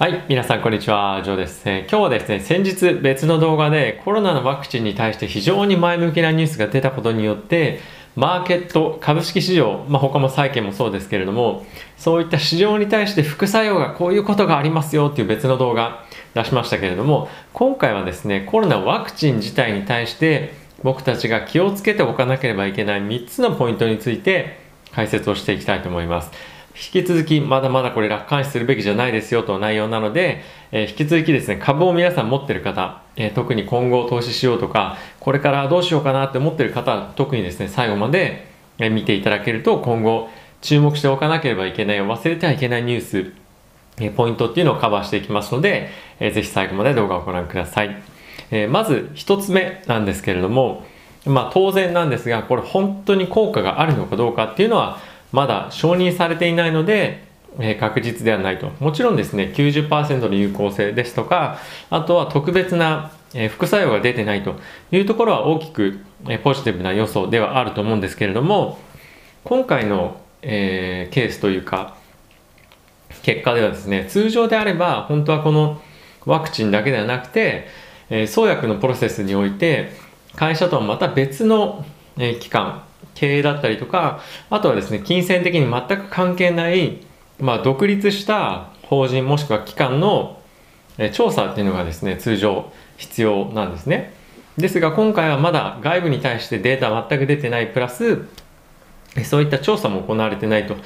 はい、皆さんこんにちは、ジョーです、えー、今日はですね、先日別の動画でコロナのワクチンに対して非常に前向きなニュースが出たことによって、マーケット、株式市場、まあ、他も債券もそうですけれども、そういった市場に対して副作用がこういうことがありますよっていう別の動画出しましたけれども、今回はですね、コロナワクチン自体に対して僕たちが気をつけておかなければいけない3つのポイントについて解説をしていきたいと思います。引き続きまだまだこれ楽観視するべきじゃないですよと内容なので、えー、引き続きですね、株を皆さん持ってる方、えー、特に今後投資しようとか、これからどうしようかなって思ってる方、特にですね、最後まで、見ていただけると今後注目しておかなければいけない、忘れてはいけないニュース、えポイントっていうのをカバーしていきますので、えー、ぜひ最後まで動画をご覧ください。えまず一つ目なんですけれども、まあ当然なんですが、これ本当に効果があるのかどうかっていうのは、まだ承認されていないので、えー、確実ではないと。もちろんですね、90%の有効性ですとか、あとは特別な、え、副作用が出てないというところは大きく、え、ポジティブな要素ではあると思うんですけれども、今回の、えー、ケースというか、結果ではですね、通常であれば、本当はこのワクチンだけではなくて、えー、創薬のプロセスにおいて、会社とはまた別の、えー、機関、経営だったりとか、あとはですね、金銭的に全く関係ない、まあ、独立した法人もしくは機関の調査っていうのがですね、通常必要なんですね。ですが今回はまだ外部に対してデータ全く出てないプラス、そういった調査も行われてないと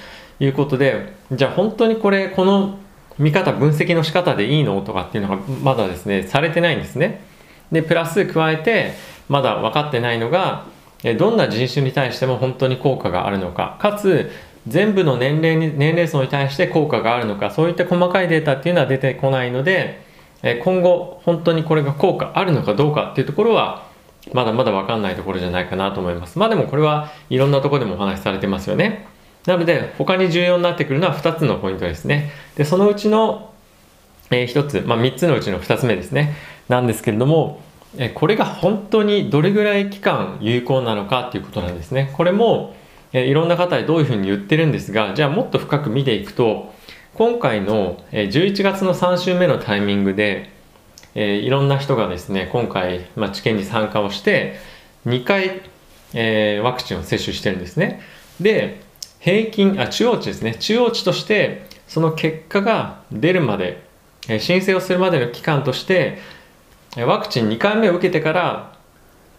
いうことで、じゃあ本当にこれ、この見方、分析の仕方でいいのとかっていうのがまだですね、されてないんですね。で、プラス加えて、まだ分かってないのが、どんな人種に対しても本当に効果があるのか。かつ全部の年齢に年齢層に対して効果があるのか。そういった細かいデータっていうのは出てこないので今後本当にこれが効果あるのかどうかっていうところはまだまだ分かんないところじゃないかなと思います。まあでもこれはいろんなとこでもお話しされてますよね。なので他に重要になってくるのは2つのポイントですね。でそのうちの、え、1つ、まあ、3つのうちの2つ目ですね。なんですけれどもこれが本当にどれぐらい期間有効なのかっていうことなんですね。これも、いろんな方でどういうふうに言ってるんですが、じゃあもっと深く見ていくと、今回の11月の3週目のタイミングで、いろんな人がですね、今回、まあ、治験に参加をして、2回、え、ワクチンを接種してるんですね。で、平均、あ、中央値ですね。中央値として、その結果が出るまで、申請をするまでの期間として、ワクチン2回目を受けてから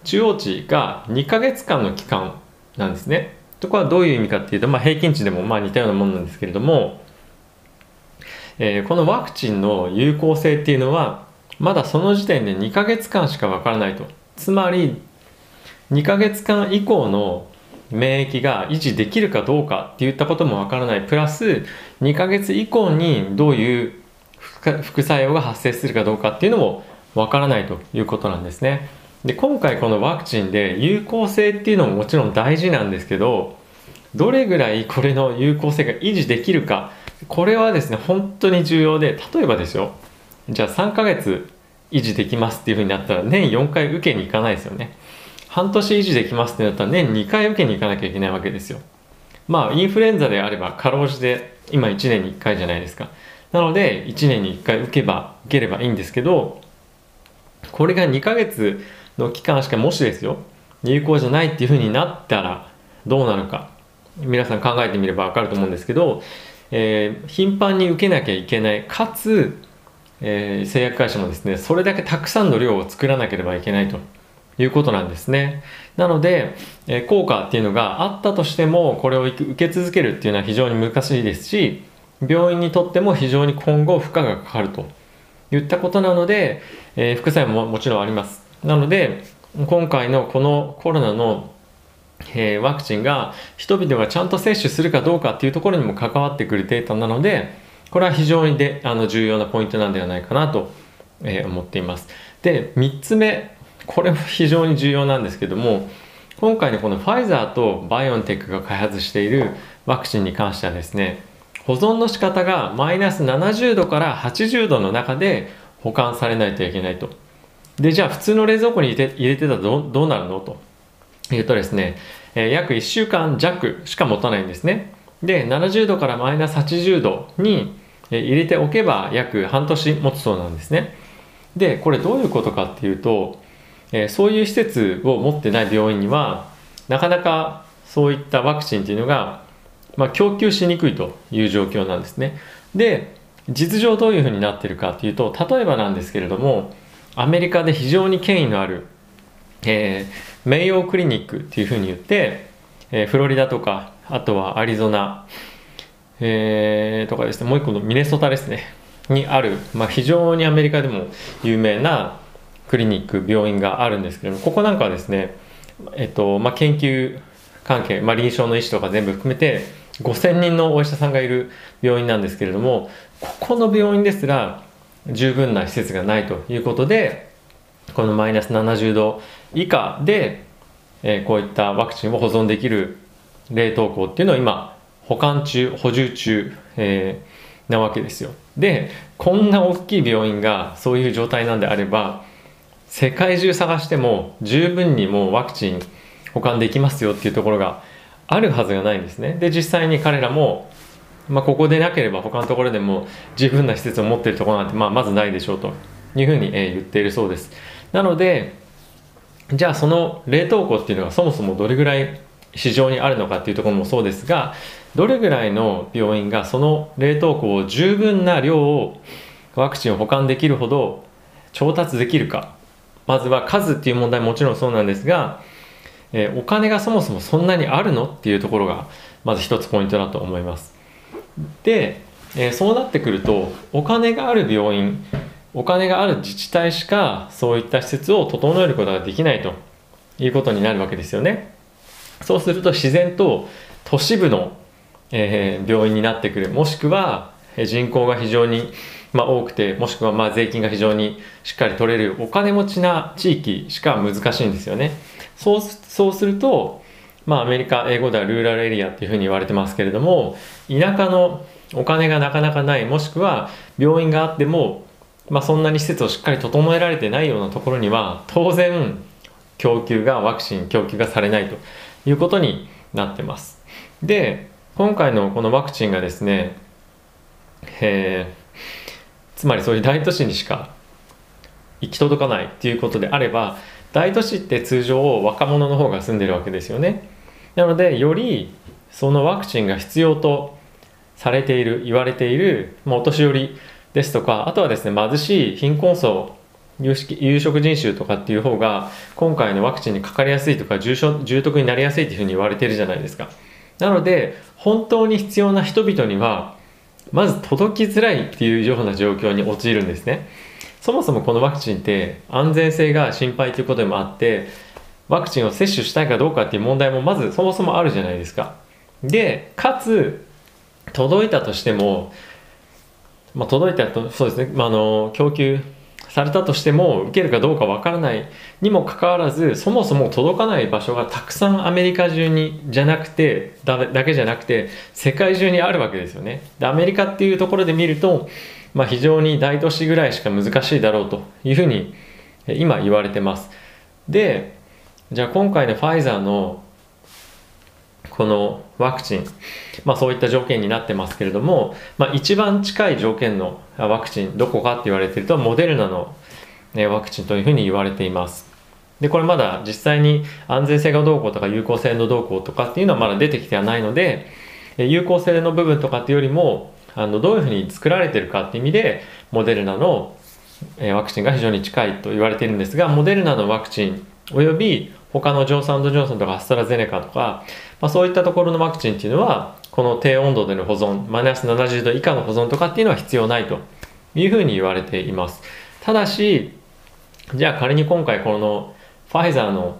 中央値が2ヶ月間の期間なんですね。とこはどういう意味かっていうと、まあ、平均値でもまあ似たようなものなんですけれども、えー、このワクチンの有効性っていうのはまだその時点で2ヶ月間しかわからないと。つまり2ヶ月間以降の免疫が維持できるかどうかっていったこともわからない。プラス2ヶ月以降にどういう副作用が発生するかどうかっていうのもわからないということなんですね。で今回このワクチンで有効性っていうのももちろん大事なんですけどどれぐらいこれの有効性が維持できるかこれはですね本当に重要で例えばですよじゃあ3ヶ月維持できますっていうふうになったら年4回受けに行かないですよね。半年維持できますってなったら年2回受けに行かなきゃいけないわけですよ。まあインフルエンザであればかろうじて今1年に1回じゃないですか。なので1年に1回受けば受ければいいんですけどこれが2ヶ月の期間しかもしですよ有効じゃないっていうふうになったらどうなるか皆さん考えてみれば分かると思うんですけど、えー、頻繁に受けなきゃいけないかつ、えー、製薬会社もですねそれだけたくさんの量を作らなければいけないということなんですね。なので、えー、効果っていうのがあったとしてもこれを受け続けるっていうのは非常に難しいですし病院にとっても非常に今後負荷がかかると言ったことなので、えー、副作用ももちろんあります。なので、今回のこのコロナの、えー、ワクチンが人々がちゃんと接種するかどうかっていうところにも関わってくるデータなので、これは非常にであの重要なポイントなんではないかなと、えー、思っています。で、3つ目、これも非常に重要なんですけども、今回のこのファイザーとバイオンテックが開発しているワクチンに関してはですね、保存の仕方がマイナス70度から80度の中で保管されないといけないと。で、じゃあ普通の冷蔵庫に入れて入れてたらどどうなるの？と言うとですね、えー、約1週間弱しか持たないんですね。で、70度からマイナス80度に入れておけば約半年持つそうなんですねでこれどういうことかっていうと、えそういう施設を持ってない病院にはなかなかそういったワクチンっていうのが、まあ、供給しにくいという状況なんですね。で実情どういうふうになってるかというと例えばなんですけれどもアメリカで非常に権威のある、えー、メイヨークリニックっていうふうに言って、えー、フロリダとかあとはアリゾナ、えー、とかですねもう一個のミネソタですね。にある、まあ、非常にアメリカでも有名なクリニック病院があるんですけれどもここなんかはですね、えっとまあ、研究関係、まあ、臨床の医師とか全部含めて5000人のお医者さんがいる病院なんですけれどもここの病院ですら十分な施設がないということでこのマイナス70度以下で、えー、こういったワクチンを保存できる冷凍庫っていうのを今保管中補充中、えー、なわけですよ。でこんな大きい病院がそういう状態なんであれば世界中探しても十分にもうワクチン保管できますよっていうところがあるはずがないんですね。で実際に彼らもまあ、ここでなければ他のところでも十分な施設を持っているところなんて、まあ、まずないでしょうというふうに、え言っているそうです。なのでじゃあその冷凍庫っていうのがそもそもどれぐらい市場にあるのかっていうところもそうですがどれぐらいの病院がその冷凍庫を十分な量をワクチンを保管できるほど調達できるか。まずは数っていう問題ももちろんそうなんですが、えー、お金がそもそもそんなにあるのっていうところがまず一つポイントだと思います。で、えー、そうなってくるとお金がある病院お金がある自治体しかそういった施設を整えることができないということになるわけですよね。そうすると自然と都市部の、えー、病院になってくる。もしくは人口が非常に、まあ、多くてもしくはまあ税金が非常にしっかり取れるお金持ちな地域しか難しいんですよね。そうそうするとまあ、アメリカ英語ではルーラルエリアっていうふうに言われてますけれども田舎のお金がなかなかないもしくは病院があっても、まあ、そんなに施設をしっかり整えられてないようなところには当然供給がワクチン供給がされないということになってます。で今回のこのワクチンがですね、えー、つまりそういう大都市にしか行き届かないっていうことであれば大都市って通常若者の方が住んでるわけですよね。なのでよりそのワクチンが必要とされている言われている、まあ、お年寄りですとかあとはですね貧しい貧困層有有色人種とかっていう方が今回のワクチンにかかりやすいとか重症重篤になりやすいっていうふうに言われてるじゃないですか。なので本当に必要な人々にはまず届きづらいっていうような状況に陥るんですね。そもそもこのワクチンって安全性が心配ということでもあってワクチンを接種したいかどうかっていう問題もまずそもそもあるじゃないですか。でかつ届いたとしても、まあ、届いたとそうですね、まあ、あの供給されたとしても受けるかどうかわからないにもかかわらずそもそも届かない場所がたくさんアメリカ中にじゃなくてだだけじゃなくて世界中にあるわけですよね。でアメリカっていうところで見ると、まあ、非常に大都市ぐらいしか難しいだろうというふうに今言われてます。でじゃあ今回のファイザーのこのワクチン、まあ、そういった条件になってますけれども、まあ、一番近い条件のワクチンどこかって言われているとモデルナの、ワクチンというふうに言われています。でこれまだ実際に安全性がどうこうとか有効性のどうこうとかっていうのはまだ出てきてはないので有効性の部分とかっていうよりもあのどういうふうに作られてるかっていう意味でモデルナのワクチンが非常に近いと言われているんですがモデルナのワクチンおよび他のジョンソンジョンソンとかアストラゼネカとか、まあ、そういったところのワクチンっていうのはこの低温度での保存マイナス70度以下の保存とかっていうのは必要ないというふうに言われています。ただしじゃあ仮に今回このファイザーの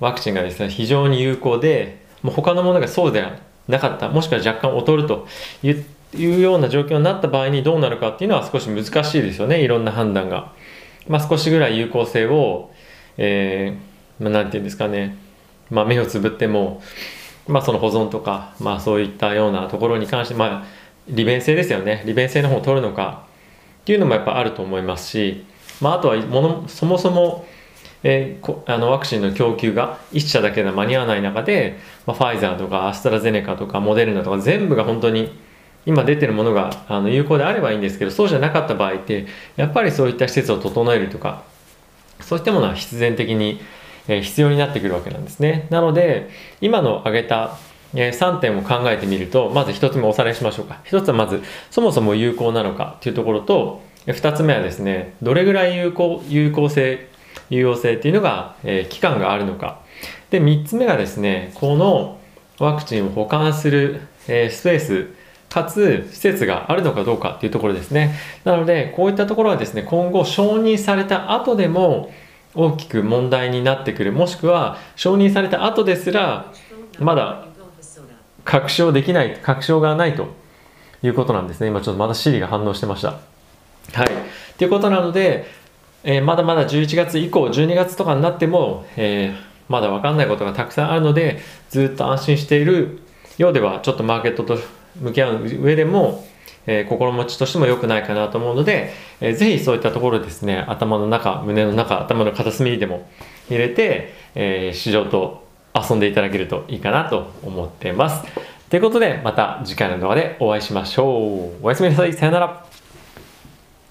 ワクチンがですね非常に有効でもう他のものがそうではなかったもしくは若干劣るというような状況になった場合にどうなるかっていうのは少し難しいですよねいろんな判断が、まあ、少しぐらい有効性をえー、まあ、なんていうんですかね、まあ、目をつぶっても、まあ、その保存とか、まあ、そういったようなところに関して、まあ、利便性ですよね。利便性の方を取るのかっていうのもやっぱあると思いますし、まあ、あとはものそもそも、えー、あのワクチンの供給が1社だけでは間に合わない中で、まあ、ファイザーとかアストラゼネカとかモデルナとか全部が本当に今出てるものがあの有効であればいいんですけどそうじゃなかった場合ってやっぱりそういった施設を整えるとかそういったものは必然的に、必要になってくるわけなんですね。なので今の挙げた、3点を考えてみるとまず1つ目おさらいしましょうか。1つはまずそもそも有効なのかというところと2つ目はですねどれぐらい有効有効性有用性っていうのが、えー、期間があるのか。で3つ目がですねこのワクチンを保管する、えー、スペースかつ施設があるのかどうかっていうところですね。なので、こういったところはですね、今後承認された後でも大きく問題になってくる、もしくは承認された後ですら、まだ確証できない、確証がないということなんですね。今ちょっとまだ Siri が反応してました。はい。ということなので、えー、まだまだ11月以降、12月とかになっても、えー、まだ分かんないことがたくさんあるので、ずっと安心しているようでは、ちょっとマーケットと向き合う上でも、えー、心持ちとしても良くないかなと思うので、えー、ぜひそういったところですね頭の中胸の中頭の片隅にでも入れて、えー、市場と遊んでいただけるといいかなと思ってます。ということでまた次回の動画でお会いしましょう。おやすみなさい。さよなら。